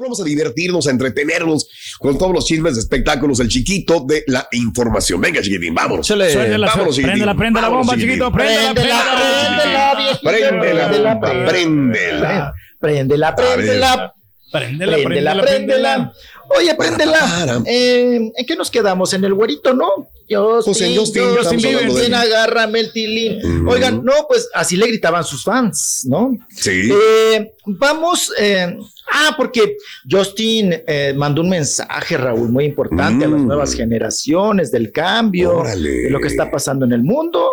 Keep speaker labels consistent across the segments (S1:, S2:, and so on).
S1: Vamos a divertirnos, a entretenernos con todos los chismes de espectáculos, el chiquito de la información. Venga, chiquitín, vámonos.
S2: Chale.
S1: Vámonos, chiquitín.
S2: Prende la, prende la bomba, chiquito. Prende la,
S1: Préndela, préndela.
S3: Préndela, préndela.
S2: Préndela,
S3: Préndela, préndela. Oye, préndela. Eh, ¿En qué nos quedamos? En el güerito, ¿no? Yo
S1: Pues en Justin, de él.
S3: agárrame el tilín. Oigan, no, pues así le gritaban sus fans, ¿no?
S1: Sí.
S3: Eh, vamos, eh, ah, porque Justin eh, mandó un mensaje, Raúl, muy importante a las
S1: Mm.
S3: nuevas generaciones del cambio,
S1: Órale.
S3: de lo que está pasando en el mundo.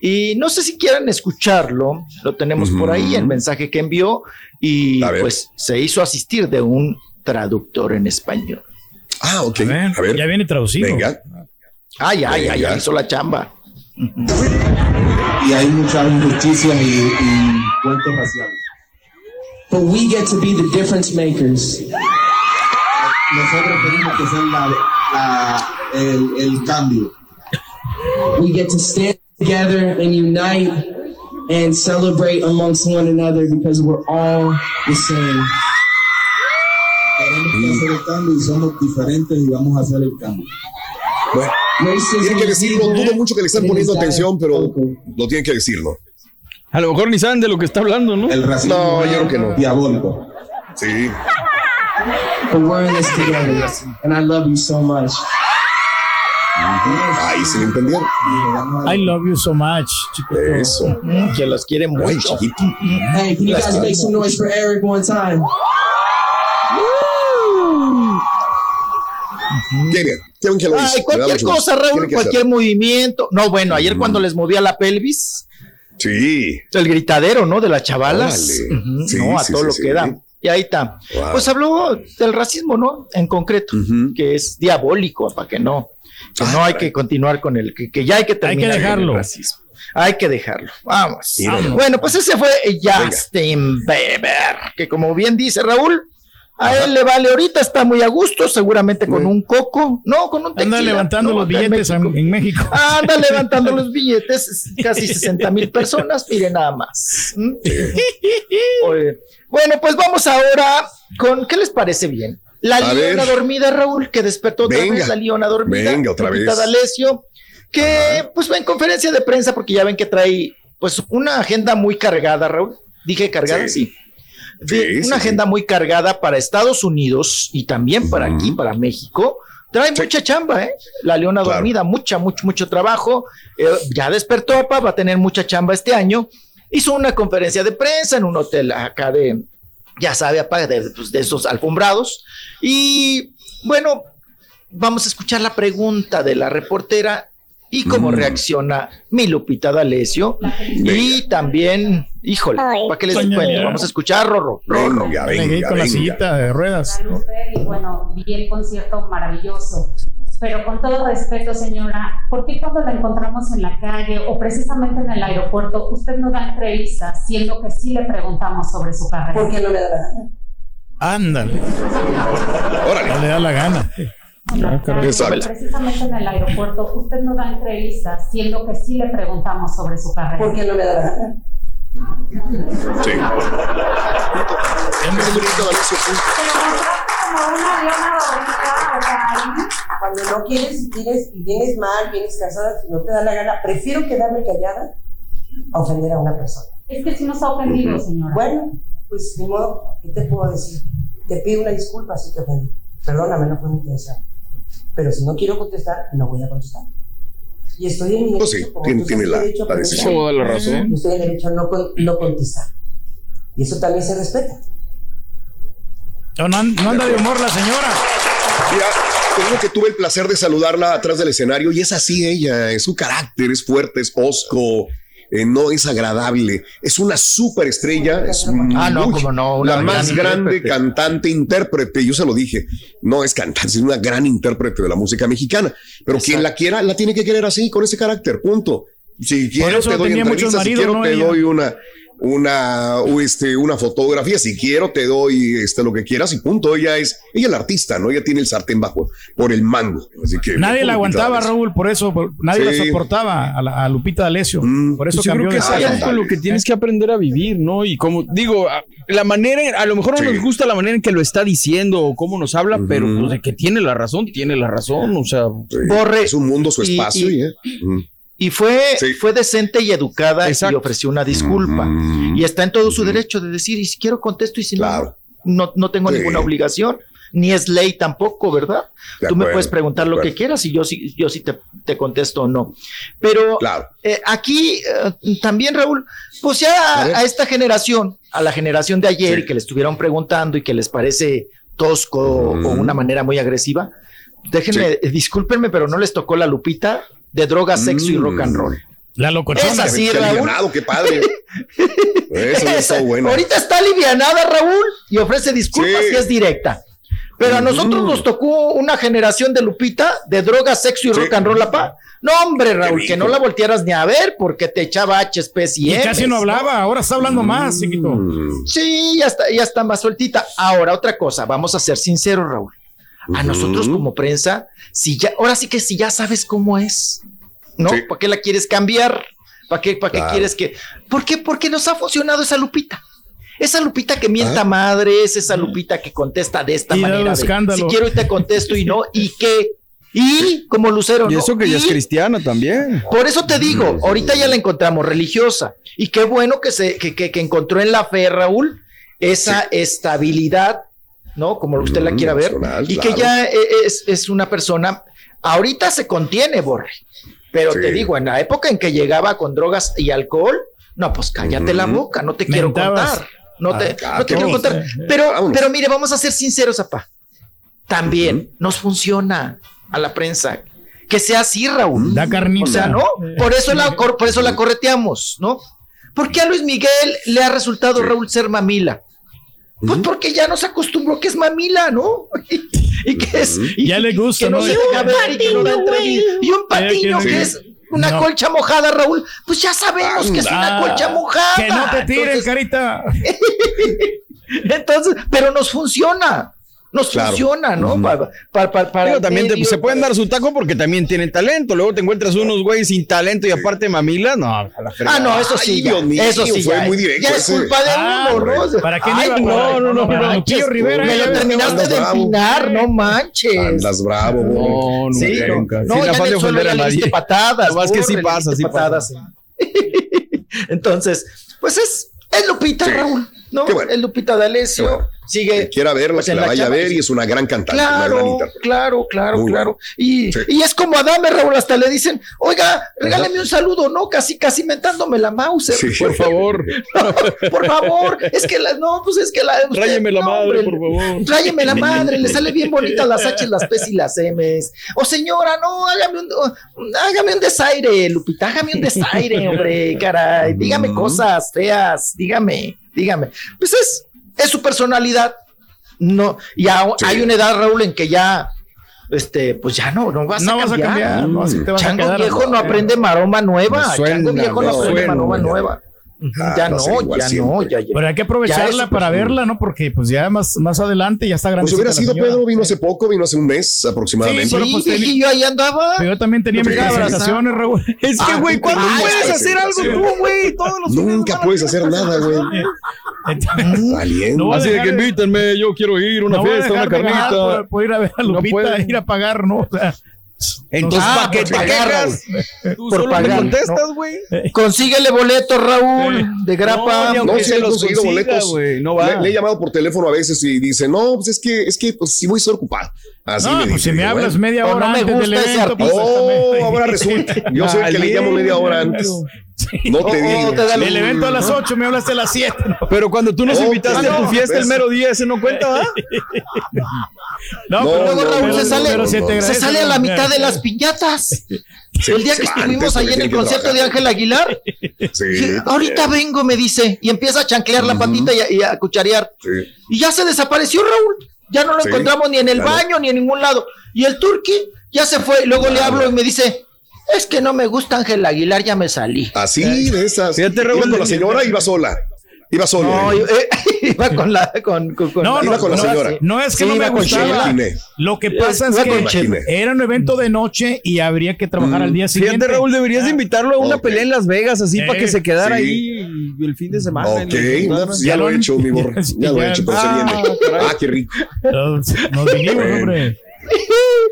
S3: Y no sé si quieran escucharlo, lo tenemos por ahí, el mensaje que envió, y pues se hizo asistir de un traductor en español.
S1: Ah, ok.
S2: A ver,
S1: A ver.
S2: ya viene traducido.
S1: Venga.
S3: Ay, ay,
S1: Venga.
S3: ay, hizo la chamba.
S4: y hay mucha injusticia y, y cuentos raciales.
S5: But we get to be the difference makers.
S4: Nosotros tenemos que ser la, la- el, el cambio.
S5: We get to stand together and unite and celebrate amongst one another because we're all the same.
S4: Tenemos que hacer el cambio y somos diferentes y vamos a hacer el cambio.
S1: Bueno, tienen que decirlo. Dudo mucho que le están poniendo atención, pero lo tienen que decirlo.
S2: A lo mejor ni saben de lo que está hablando, ¿no?
S4: El racismo
S1: No, yo creo que no.
S4: diabólico.
S1: Sí.
S5: But we're in this together. And I love you so much.
S1: Ahí se le entendieron.
S2: I love you so much, chiquito.
S1: Eso.
S3: Mm, que los quiere
S1: Ay,
S3: mucho.
S1: chiquito.
S5: Hey, can you guys make some noise for Eric one time?
S1: Quieren, quieren que lo
S3: Ay, cualquier cosa. Raúl,
S1: Tienen
S3: cualquier movimiento. No, bueno, ayer cuando les movía la pelvis,
S1: Sí.
S3: el gritadero, ¿no? De las chavalas.
S1: Sí,
S3: no, a
S1: sí,
S3: todo
S1: sí,
S3: lo
S1: sí.
S3: que da. Y ahí está.
S1: Wow.
S3: Pues habló del racismo, ¿no? En concreto, que es diabólico, para que no, que
S1: Ah,
S3: no hay que continuar con el, que, que ya hay que terminar con
S2: dejarlo.
S3: el racismo. Hay que dejarlo. Vamos.
S1: Míralo.
S3: Bueno, pues ese fue Justin Bieber, que como bien dice Raúl, a él le vale ahorita, está muy a gusto, seguramente con un coco, no, con un tequila.
S2: Anda levantando
S3: no,
S2: los
S3: acá en
S2: billetes
S3: México.
S2: en, México.
S3: Anda levantando los billetes, casi 60 mil personas, mire nada más. ¿Mm? Bueno, pues vamos ahora con, ¿qué les parece bien? La
S1: A ver.
S3: dormida, Raúl, que despertó otra
S1: Venga.
S3: vez la leona dormida.
S1: Venga, otra vez.
S3: D'Alessio, que pues va en conferencia de prensa porque ya ven que trae pues una agenda muy cargada, Raúl. Dije cargada,
S1: Sí.
S3: sí. De-
S1: Sí, sí,
S3: una
S1: sí.
S3: agenda muy cargada para Estados Unidos y también para aquí, para México. Trae
S1: Sí.
S3: mucha chamba, ¿eh? La Leona
S1: Claro.
S3: Dormida, mucha, mucho, mucho trabajo. Eh, ya despertó, papá, va a tener mucha chamba este año. Hizo una conferencia de prensa en un hotel acá de, ya sabe, papá, de, pues, de esos alfombrados. Y bueno, vamos a escuchar la pregunta de la reportera y cómo
S1: Mm.
S3: reacciona mi Lupita D'Alessio. Y también, híjole, ¿para qué les cuento?
S2: Lea.
S3: Vamos a escuchar, Rorro. Rorro.
S1: Venga,
S2: ahí
S1: venga,
S2: con la sillita de ruedas. ¿no?
S6: y bueno, vi el concierto maravilloso. Pero con todo respeto, señora, ¿por qué cuando la encontramos en la calle o precisamente en el aeropuerto, usted no da entrevistas, siendo que sí le preguntamos sobre su carrera?
S5: Porque no me da la gana.
S2: Ándale, no
S1: Órale.
S2: le da la gana. Ah.
S1: Exacto.
S6: Precisamente en el aeropuerto, usted no da entrevistas, siendo que sí le preguntamos sobre su carrera.
S5: Porque no me da la gana.
S1: Sí. Es bonito, D'Alessio, sí.
S6: como una leona dormida, o sea, ahí
S5: Cuando no quieres y tienes y vienes mal, vienes cansada, si no te da la gana, prefiero quedarme callada a ofender a una persona.
S6: es que sí nos ha ofendido, señora.
S5: Bueno, pues ni modo, ¿qué te puedo decir? Te pido una disculpa si te ofendí.
S7: Perdóname, no fue mi intención. Pero si no quiero contestar, no voy a contestar. Y estoy en mi
S1: Pues
S7: derecho.
S1: sí,
S7: como
S1: tiene, la,
S7: derecho a
S1: la decisión.
S8: Toda la razón.
S7: Yo estoy en derecho a no, con- no contestar. Y eso también se respeta.
S2: No, no, no anda de humor la señora.
S1: Mira, te digo que tuve el placer de saludarla atrás del escenario y es así ella, es su carácter, es fuerte, es osco, eh, no es agradable, es una superestrella, es
S3: Ah, no,
S1: muy-
S3: como no, una
S1: la más
S3: gran
S1: grande
S3: intérprete.
S1: cantante, intérprete, yo se lo dije, no es cantante, es una gran intérprete de la música mexicana, pero quien la quiera, la tiene que querer así, con ese carácter, punto. Si quiero te doy entrevistas, si quiero
S2: ¿no?
S1: te
S2: Ella.
S1: doy una una este una fotografía si quiero te doy este lo que quieras y punto ella es ella es la artista no ella tiene el sartén bajo por el mango así que
S2: Nadie la aguantaba, Raúl, por eso, por- nadie
S1: Sí. Mm.
S2: la soportaba a, la- a Lupita D'Alessio. Por eso
S8: Pues yo creo
S2: cambió
S8: que
S2: de
S8: es algo con lo que tienes que aprender a vivir, ¿no? Y como digo, a- la manera, a lo mejor no nos gusta la manera en que lo está diciendo o cómo nos habla, pero pues, de que tiene la razón, tiene la razón, o sea,
S3: Borre.
S1: es un mundo, su
S3: Y-
S1: espacio
S3: y-
S1: y, eh, mm.
S3: Y fue, fue decente y educada y ofreció una disculpa.
S1: Mm.
S3: Y está en todo su derecho de decir, y si quiero contesto y si no, no, no tengo
S1: Sí.
S3: ninguna obligación. Ni es ley tampoco, ¿verdad?
S1: De
S3: Tú me puedes preguntar lo que quieras y yo sí, yo sí te, te contesto o no. Pero eh, aquí eh, también, Raúl, pues ya a, esta generación, a la generación de ayer, y que le estuvieron preguntando y que les parece tosco o una manera muy agresiva, déjenme, discúlpenme, pero no les tocó la lupita de droga, sexo y rock and roll.
S2: La locochona.
S3: Es así,
S1: Qué
S3: Raúl.
S1: qué padre eso está bueno
S3: Ahorita está alivianada, Raúl, y ofrece disculpas
S1: Sí.
S3: y es directa. Pero a nosotros nos tocó una generación de Lupita, de droga, sexo y rock and roll, pa. No, hombre, Raúl, que no la voltearas ni a ver porque te echaba HPs y
S2: Y casi no hablaba, ahora está hablando más, chiquito.
S3: Sí, ya está, ya está más sueltita. Ahora, otra cosa, vamos a ser sinceros, Raúl. A nosotros como prensa, si ya, ahora sí que si ya sabes cómo es, ¿no? ¿Para qué la quieres cambiar? ¿Para qué, para qué quieres que? ¿Por qué? Porque nos ha funcionado esa Lupita. Esa Lupita que mienta
S1: Ah.
S3: madres, esa Lupita que contesta de esta
S2: Y
S3: manera. de,
S2: escándalo.
S3: si quiero y te contesto y no, ¿y qué? Y como Lucero,
S8: y
S3: ¿no?
S8: eso que ella es cristiana también.
S3: Por eso te digo, ahorita ya la encontramos religiosa. Y qué bueno que se que, que- que encontró en la fe, Raúl, esa estabilidad, ¿no? Como usted la
S1: Mm,
S3: quiera ver. Y que ya e- es, es una persona, ahorita se contiene, Borre. Pero
S1: Sí.
S3: te digo, en la época en que llegaba con drogas y alcohol, no, pues cállate la boca, no te quiero
S2: Mentabas.
S3: contar. No te,
S1: Ah,
S3: no te quiero contar. Pero,
S1: vámonos.
S3: pero mire, vamos a ser sinceros, apá. También nos funciona a la prensa. Que sea así, Raúl.
S2: Da carnita.
S3: O sea, ¿no? Por eso la, por eso la correteamos, ¿no? ¿Por qué a Luis Miguel le ha resultado, Raúl, ser mamila? Pues porque ya nos acostumbró que es mamila, ¿no? Y, que es. y-
S2: Ya le gusta,
S3: que no y que no da entrevista. Y un patiño que es una
S2: No.
S3: colcha mojada, Raúl. Pues ya sabemos que es una
S2: Ah,
S3: colcha mojada.
S2: Que no te
S3: Entonces-
S2: carita.
S3: Entonces, pero nos funciona. Nos
S1: Claro.
S3: funciona, ¿no? Para, para, para, para
S8: Digo, también te-
S3: medio,
S8: se pueden dar su taco porque también tienen talento. Luego te encuentras unos güeyes sin talento y aparte mamila. No, a la.
S3: Ah, no, eso sí,
S1: Ay,
S3: ya,
S1: Dios mío,
S3: eso sí,
S1: fue
S3: ya,
S1: muy directo
S3: ya es culpa de
S2: Ah,
S3: uno, ¿no?
S2: ¿Para qué
S3: ay,
S2: iba?
S3: no, no, no,
S2: Para
S3: no,
S2: Lupillo Rivera,
S3: Me lo terminaste de empinar, no manches.
S1: andas bravo
S8: No,
S3: Sí,
S8: nunca,
S3: no,
S8: nunca.
S3: no,
S8: Sin
S3: ya
S8: de ofender a nadie.
S3: patadas.
S8: No, más que sí pasa, sí pasa.
S3: patadas. Entonces, pues es, es Lupita,
S1: Sí.
S3: Raúl, ¿no?
S1: Qué bueno.
S3: Es Lupita D'Alessio.
S1: Bueno.
S3: Sigue.
S1: quiera verla
S3: pues,
S1: que la
S3: la
S1: vaya a ver y es una gran cantante una gran
S3: Claro, claro, claro,
S1: Muy
S3: claro. Y,
S1: Sí.
S3: y es como Adame, Raúl, hasta le dicen, oiga, regáleme un saludo, ¿no? Casi, casi mentándome la mouse.
S1: Sí.
S8: Por favor,
S3: Por favor, es que la, no, pues es que la. usted-
S8: tráyeme la
S3: no,
S8: madre,
S3: hombre,
S8: por favor.
S3: Tráyeme la madre, le sale bien bonitas las H, las P y las M's. O señora, no, hágame un, hágame un desaire, Lupita, hágame un desaire, hombre, caray. Dígame cosas feas, dígame, dígame. Pues es, es su personalidad. No, y a-
S1: Sí.
S3: hay una edad, Raúl, en que ya, este, pues ya no, no vas
S2: No
S3: a
S2: vas a
S3: cambiar.
S2: cambiar, no, así te vas a
S3: Chango
S2: quedar.
S3: viejo no aprende maroma nueva.
S8: Suena,
S3: Chango viejo no aprende
S8: suena,
S3: maroma
S8: ya.
S3: nueva.
S1: Ah,
S3: ya
S1: no
S3: no, ya no,
S1: siempre.
S3: ya, ya.
S2: Pero hay que aprovecharla
S3: es
S2: para
S3: súper-
S2: verla, ¿no? Porque pues ya más, más adelante ya está grande.
S1: pues hubiera sido Pedro vino hace poco vino hace un mes aproximadamente
S2: Sí, pero
S3: Sí,
S2: pues, tenía-
S3: viejillo, ahí andaba.
S2: Pero yo también tenía
S1: No
S2: mis presentaciones, Raúl.
S8: Es que,
S3: Ah,
S8: güey, ¿cuándo
S3: ah,
S8: puedes
S3: esta
S8: hacer algo tú, güey? Todos los
S1: nunca puedes hacer nada güey Valiente.
S2: No voy a
S8: Así de que invítenme, yo quiero ir, una
S2: no a
S8: fiesta, una
S2: de ganar
S8: carnita.
S2: Por, por ir a ver a
S8: No
S2: Lupita,
S8: puedo.
S2: ir a pagar, ¿no? O sea,
S8: Entonces,
S3: Ah,
S8: ¿para qué
S3: por
S8: te
S3: pagar,
S8: quejas?
S3: Raúl.
S8: Tú
S3: Por
S8: solo me
S3: pagar,
S8: contestas,
S3: ¿no?
S8: güey.
S3: Consíguele boletos, Raúl, de grapa.
S8: No,
S1: No, sí,
S8: se
S1: he
S8: los
S1: conseguido
S8: consiga,
S1: boletos.
S8: güey, no va.
S1: Le, le he llamado por teléfono a veces y dice, no, pues es que, es que, pues sí voy a estar ocupado. Así
S2: No,
S1: me
S2: pues
S1: dice,
S2: si me hablas
S1: bueno.
S2: media hora
S3: no me
S2: antes del
S3: gusta ese
S2: evento, pues,
S1: Oh,
S2: exactamente.
S1: ahora resulta. Yo soy el que le llamo media hora antes. No te
S3: Oh,
S1: digo.
S3: te da
S2: El evento a las 8, me hablaste a las 7.
S8: Pero cuando tú nos
S1: Oh,
S8: invitaste a tu
S1: no,
S8: fiesta el
S1: ves.
S8: mero día, ese no cuenta, ¿va?
S2: No,
S1: No,
S2: pero
S3: Luego
S1: no,
S3: Raúl
S1: no,
S3: se
S1: no,
S3: sale,
S1: no,
S2: se
S3: sale a la mitad de las piñatas. el día que estuvimos ahí en el concierto de. Ángel Aguilar,
S1: Sí,
S3: dije, ahorita vengo, me dice, y empieza a chanclear la patita y a, y a cucharear.
S1: sí.
S3: Y ya se desapareció Raúl. Ya no lo
S1: Sí,
S3: encontramos ni en el
S1: claro.
S3: baño ni en ningún lado. Y el turqui ya se fue. Y luego le hablo y me dice, es que no me gusta Ángel Aguilar, ya me salí.
S1: Así de esas.
S8: Fíjate, Raúl,
S1: con la señora, iba sola. Iba solo.
S3: No,
S1: eh.
S3: eh, iba con la, con, con- con
S2: No,
S3: la-
S2: no,
S1: Iba con la
S2: no,
S1: señora.
S2: No es que
S3: Sí,
S2: no me
S3: iba con
S2: gustaba. Lo que pasa es
S3: Iba
S2: que era un evento de noche y habría que trabajar al día siguiente.
S8: Fíjate, Raúl, deberías de invitarlo a una
S1: Ok.
S8: pelea en Las Vegas, así para que
S2: Eh,
S8: se quedara
S1: sí.
S8: ahí el fin de semana.
S1: Ok, ya lo he hecho, mi borro. Ya lo he hecho, pero se
S8: Ah,
S1: viene. Ah, qué rico.
S2: Nos, vinimos,
S1: Bueno.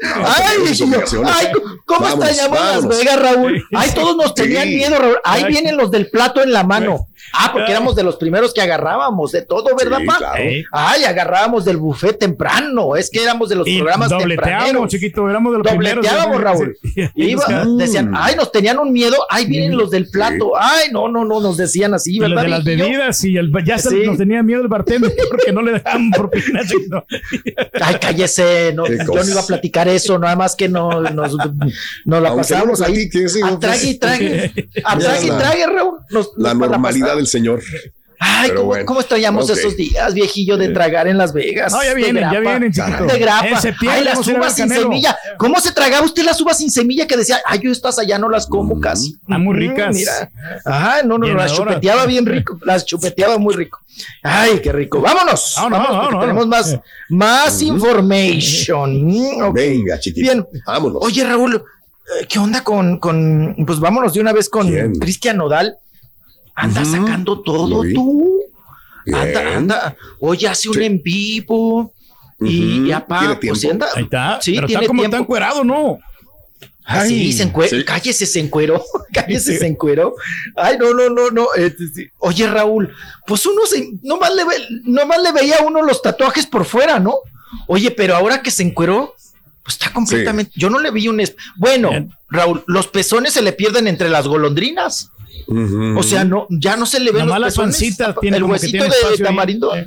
S3: Ay, ay, ¿cómo
S1: Vámonos,
S3: extrañamos Las. Vegas, Raúl? Ay, todos nos tenían
S1: Sí.
S3: miedo, Raúl. Ahí
S2: Ay.
S3: vienen los del plato en la mano. Ah, porque éramos de los primeros que agarrábamos de todo, ¿verdad,
S1: Sí,
S3: pa?
S1: claro.
S3: Ay, agarrábamos del buffet temprano. Es que éramos de los
S2: Y
S3: programas
S2: dobleteábamos,
S3: tempraneros.
S2: chiquito, éramos de los primeros.
S3: Dobleteábamos, Raúl. Iba-
S2: buscaba-
S3: decían, ay, nos tenían un miedo. Ay, vienen los del plato. Ay, no, no, no, nos decían así, ¿verdad?
S2: de las bebidas y el, ya se
S3: Sí.
S2: nos tenía miedo el bartender porque no le dejaban propina.
S3: Ay, cállese, no, yo no iba a platicar eso, nada más que no, nos, nos la pasamos ahí.
S1: platiques, sí,
S3: A
S1: pues,
S3: trague y trague, a
S1: Ya
S3: trague y
S1: la-
S3: trague, Raúl. Nos-
S1: La
S3: nos
S1: normalidad del señor.
S3: Ay, ¿cómo,
S1: bueno.
S3: cómo extrañamos
S1: Ok.
S3: esos días, viejillo, de tragar en Las Vegas?
S2: No, ya
S3: De
S2: vienen, ya vienen, chiquito.
S3: De grapa.
S2: En septiembre
S3: Ay, las uvas sin semilla. ¿Cómo se tragaba usted las uvas sin semilla que decía, ay, yo estas allá no las como casi?
S2: Están muy
S3: Mm,
S2: ricas.
S3: Mira. Ajá, no, no, las
S2: Llenadoras.
S3: chupeteaba bien rico. Las chupeteaba muy rico. Ay, qué rico. Vámonos.
S2: Vámonos,
S3: Vámonos, porque
S2: vámonos,
S3: tenemos más, más information. Mm.
S1: Venga, chiquito.
S3: Bien.
S1: Vámonos.
S3: Oye, Raúl, eh, ¿qué onda con, con, pues vámonos de una vez con. Cristian Nodal? Anda sacando todo tú.
S1: Bien.
S3: Anda, anda. Oye, hace un
S1: Sí.
S3: en vivo. Y,
S1: Ujú.
S3: y apá,
S1: ¿Tiene
S3: pues, anda.
S2: Ahí está.
S3: Sí,
S2: pero
S3: tiene
S2: está como
S3: tiempo.
S2: está encuerado, ¿no?
S3: Ah, sí,
S2: Ay,
S3: se encue-
S1: sí.
S3: Cállese, se encueró. Cállese, se encueró. Ay, no, no, no, no. eh, sí. Oye, Raúl, pues uno se, nomás le, ve, nomás le veía a uno los tatuajes por fuera, ¿no? Oye, pero ahora que se encueró, pues está completamente. Yo no le vi un. es- Bueno,
S2: Bien.
S3: Raúl, los pezones se le pierden entre las golondrinas. O sea, no, ya no se le ven
S2: Nomás
S3: los
S2: la
S3: pezones.
S2: tiene
S3: el huesito
S2: tiene
S3: de
S2: ahí.
S3: tamarindo.
S2: Eh.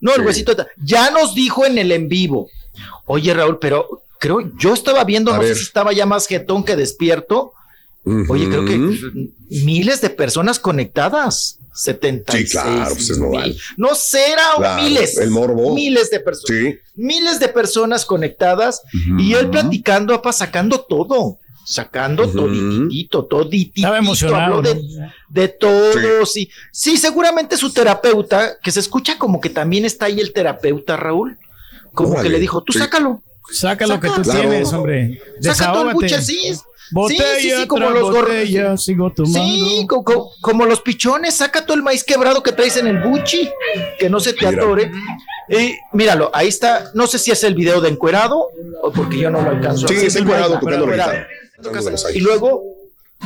S3: No, el
S1: Sí.
S3: huesito de Ya nos dijo en el en vivo. Oye, Raúl, pero creo, yo estaba viendo,
S1: A
S3: no sé si estaba ya más jetón que despierto. Oye, creo que miles de personas conectadas. 76.
S1: Sí, claro, pues es normal.
S3: No será
S1: Claro,
S3: miles.
S1: el morbo.
S3: Miles de personas.
S1: Sí.
S3: Miles de personas conectadas. Y él platicando, apa, sacando todo. Sacando
S1: Ujú.
S3: toditito, toditito.
S2: Estaba emocionado.
S3: Habló de, de todo, sí. sí. seguramente su terapeuta, que se escucha como que también está ahí el terapeuta, Raúl. Como
S1: Órale,
S3: que le dijo, tú
S1: sí.
S3: sácalo.
S2: Saca lo que tú
S1: claro.
S2: tienes, hombre.
S3: Saca todo el buche, sí.
S2: Botella,
S3: sí, sí, como
S2: tras
S3: los gorros.
S2: botella, sigo.
S3: Sí, co- co- como, los pichones, saca todo el maíz quebrado que traes en el buchi, que no se te atore. Y míralo, ahí está, no sé si es el video de encuerado o porque yo no lo alcanzo.
S1: Sí, es encuerado tocando.
S3: Y luego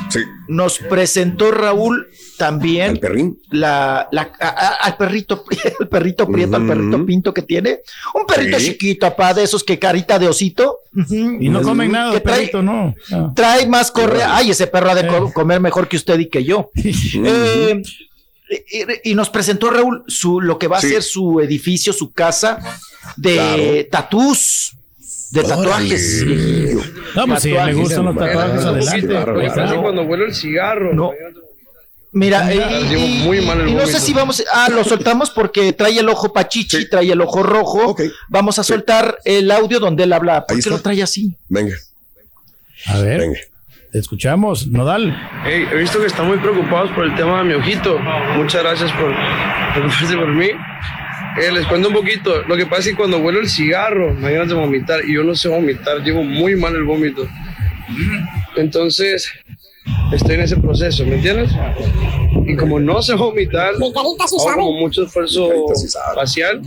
S1: Sí.
S3: nos presentó Raúl también
S1: ¿El perrín?
S3: la, la- a- a- al perrito, el perrito prieto, al perrito pinto que tiene. Un perrito
S1: Sí.
S3: chiquito, apá, de esos que carita de osito.
S2: Y no comen nada,
S3: Que trae-
S2: perrito, no. No.
S3: Trae más correa. Ay, ese perro ha de
S2: Eh.
S3: comer mejor que usted y que yo. Eh, y, y nos presentó Raúl su, lo que va a
S1: Sí.
S3: ser su edificio, su casa de
S1: Claro.
S3: tatús, de tatuajes. viejillo.
S2: No, pues si le
S3: Tatuajes.
S2: gustan los tatuajes, adelante.
S1: claro,
S2: Pues,
S9: cuando huele el cigarro.
S3: No. Mira, y, y-
S9: muy mal el
S3: y no sé si vamos, ah, lo soltamos porque trae el ojo pachichi,
S1: Sí.
S3: trae el ojo rojo.
S1: Ok.
S3: Vamos a soltar el audio donde él habla. ¿Por
S1: Ahí
S3: qué
S1: está.
S3: lo trae así?
S1: Venga,
S2: A ver,
S1: venga.
S2: te escuchamos, Nodal.
S9: Hey, he visto que están muy preocupados por el tema de mi ojito. Muchas gracias por preocuparse por mí. Eh, les cuento un poquito. Lo que pasa es que cuando huelo el cigarro me dan ganas de vomitar y yo no sé vomitar. Llevo muy mal el vómito. Entonces, estoy en ese proceso, ¿me entiendes? Y como no sé vomitar, hago mucho esfuerzo facial.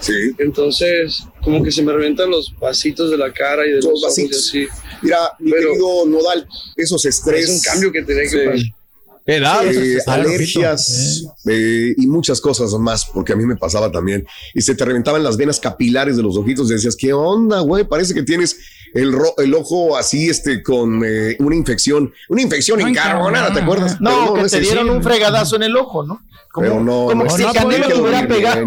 S1: Sí.
S9: Entonces, como que se me reventan los vasitos de la cara y de los, vasitos. Así.
S1: Mira, mi querido Nodal, esos estrés.
S9: Es un cambio que tenía que pasar.
S1: Eh, alergias eh, y muchas cosas más, porque a mí me pasaba también. Y se te reventaban las venas capilares de los ojitos y decías, ¿qué onda, güey? Parece que tienes el, el ojo así, este, con eh, una infección, una infección encarbonada, ¿te acuerdas?
S3: No, que te dieron un fregadazo en el ojo, ¿no? Como,
S1: Pero no,
S3: como
S1: no,
S3: si
S1: no,
S3: el canelo
S1: no,
S3: te hubiera
S1: no,
S3: pegado.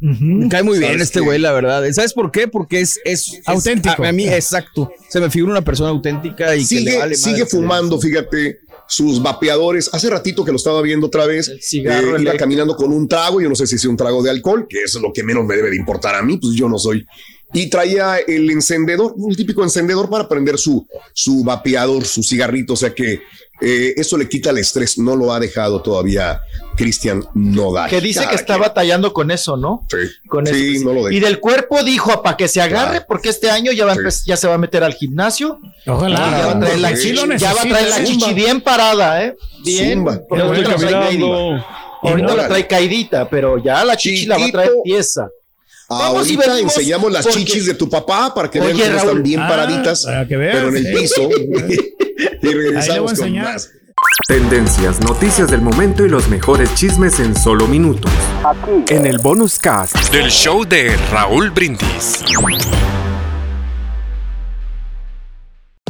S8: Me cae muy bien
S1: ¿Sabes
S8: este güey, la verdad. ¿Sabes por qué? Porque es, es es-
S2: Auténtico.
S8: a, a mí, exacto. Se me figura una persona auténtica y que
S1: sigue,
S8: le vale
S1: sigue fumando, fíjate, sus vapeadores. Hace ratito que lo estaba viendo otra vez.
S3: cigarro
S1: eh, iba caminando con un trago. Yo no sé si es un trago de alcohol, que es lo que menos me debe de importar a mí, pues yo no soy. Y traía el encendedor, un típico encendedor para prender su, su vapeador, su cigarrito. O sea que eh, eso le quita el estrés. No lo ha dejado todavía Cristian Nodal.
S3: Que dice que está
S1: quien.
S3: batallando con eso, ¿no?
S1: Sí,
S3: Con
S1: sí,
S3: eso.
S1: no lo deja.
S3: Y del cuerpo dijo para que se agarre,
S1: Claro.
S3: porque este año ya va
S1: Sí.
S3: ya se va a meter al gimnasio.
S2: Ojalá.
S3: ya va a traer la,
S1: sí
S3: chichi,
S1: lo
S3: ya va a traer la
S1: necesita.
S3: chichi bien parada, ¿eh? Bien. Ahorita la trae caidita. Ahorita la trae caidita, pero ya la chichi la va a traer
S1: Chiquito.
S3: Tiesa. Vamos y
S1: Ahorita
S3: venimos
S1: enseñamos las
S3: porque-
S1: chichis de tu papá para que vean
S3: Oye,
S1: cómo
S3: Raúl.
S1: están bien
S2: Ah,
S1: paraditas,
S2: para que veas,
S1: pero en el piso. y
S2: Ahí le voy a
S1: regresamos con
S2: enseñar.
S1: más.
S10: Tendencias, noticias del momento y los mejores chismes en solo minutos. En el bonus cast.
S11: Del show de Raúl Brindis.